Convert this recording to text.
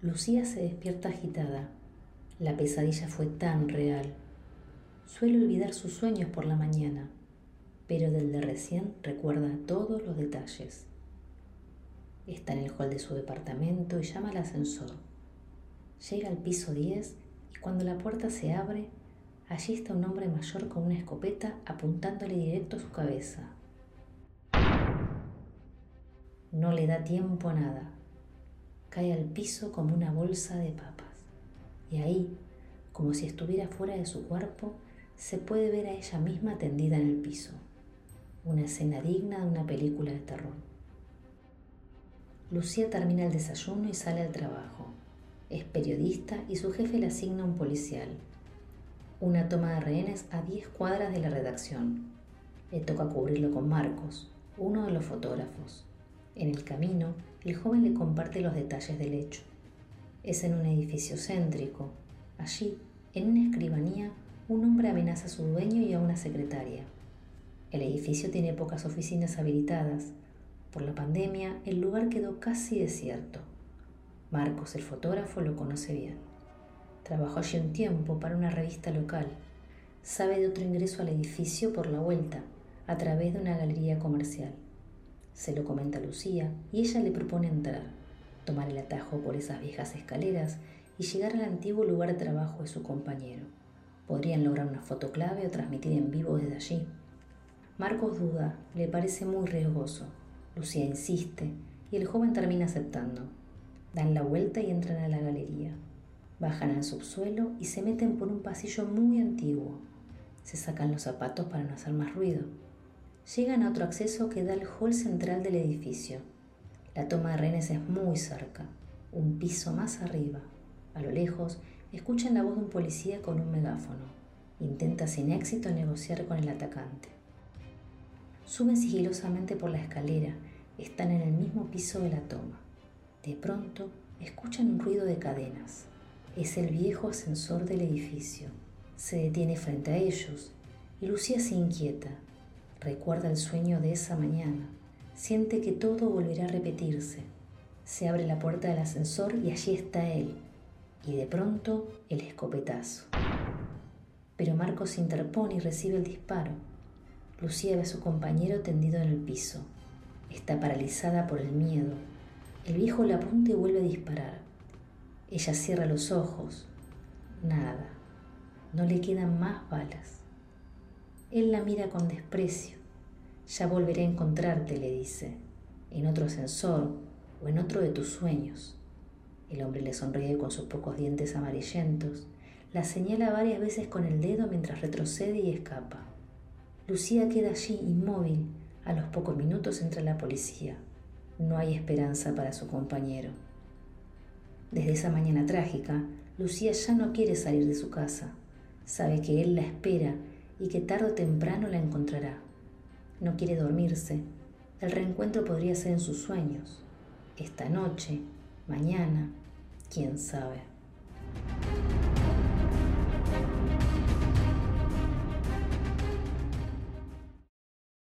Lucía se despierta agitada. La pesadilla fue tan real. Suele olvidar sus sueños por la mañana, pero del de recién recuerda todos los detalles. Está en el hall de su departamento y llama al ascensor. Llega al piso 10 y cuando la puerta se abre, allí está un hombre mayor con una escopeta apuntándole directo a su cabeza. No le da tiempo a nada. Cae al piso como una bolsa de papas. Y ahí, como si estuviera fuera de su cuerpo, se puede ver a ella misma tendida en el piso. Una escena digna de una película de terror. Lucía termina el desayuno y sale al trabajo. Es periodista y su jefe le asigna un policial. Una toma de rehenes a 10 cuadras de la redacción. Le toca cubrirlo con Marcos, uno de los fotógrafos. En el camino, el joven le comparte los detalles del hecho. Es en un edificio céntrico. Allí, en una escribanía, un hombre amenaza a su dueño y a una secretaria. El edificio tiene pocas oficinas habilitadas. Por la pandemia, el lugar quedó casi desierto. Marcos, el fotógrafo, lo conoce bien. Trabajó allí un tiempo para una revista local. Sabe de otro ingreso al edificio por la vuelta, a través de una galería comercial. Se lo comenta Lucía y ella le propone entrar, tomar el atajo por esas viejas escaleras y llegar al antiguo lugar de trabajo de su compañero. Podrían lograr una foto clave o transmitir en vivo desde allí. Marcos duda, le parece muy riesgoso. Lucía insiste y el joven termina aceptando. Dan la vuelta y entran a la galería. Bajan al subsuelo y se meten por un pasillo muy antiguo. Se sacan los zapatos para no hacer más ruido. Llegan a otro acceso que da al hall central del edificio. La toma de rehenes es muy cerca, un piso más arriba. A lo lejos, escuchan la voz de un policía con un megáfono. Intenta sin éxito negociar con el atacante. Suben sigilosamente por la escalera, están en el mismo piso de la toma. De pronto, escuchan un ruido de cadenas. Es el viejo ascensor del edificio. Se detiene frente a ellos y Lucía se inquieta. Recuerda el sueño de esa mañana. Siente que todo volverá a repetirse. Se abre la puerta del ascensor y allí está él. Y de pronto el escopetazo. Pero Marcos se interpone y recibe el disparo. Lucía ve a su compañero tendido en el piso. Está paralizada por el miedo. El viejo la apunta y vuelve a disparar. Ella cierra los ojos. Nada. No le quedan más balas. Él la mira con desprecio. Ya volveré a encontrarte, le dice, en otro ascensor o en otro de tus sueños. El hombre le sonríe con sus pocos dientes amarillentos, la señala varias veces con el dedo mientras retrocede y escapa. Lucía queda allí inmóvil. A los pocos minutos entra la policía. No hay esperanza para su compañero. Desde esa mañana trágica, Lucía ya no quiere salir de su casa. Sabe que él la espera y que tarde o temprano la encontrará. No quiere dormirse. El reencuentro podría ser en sus sueños. Esta noche, mañana, quién sabe.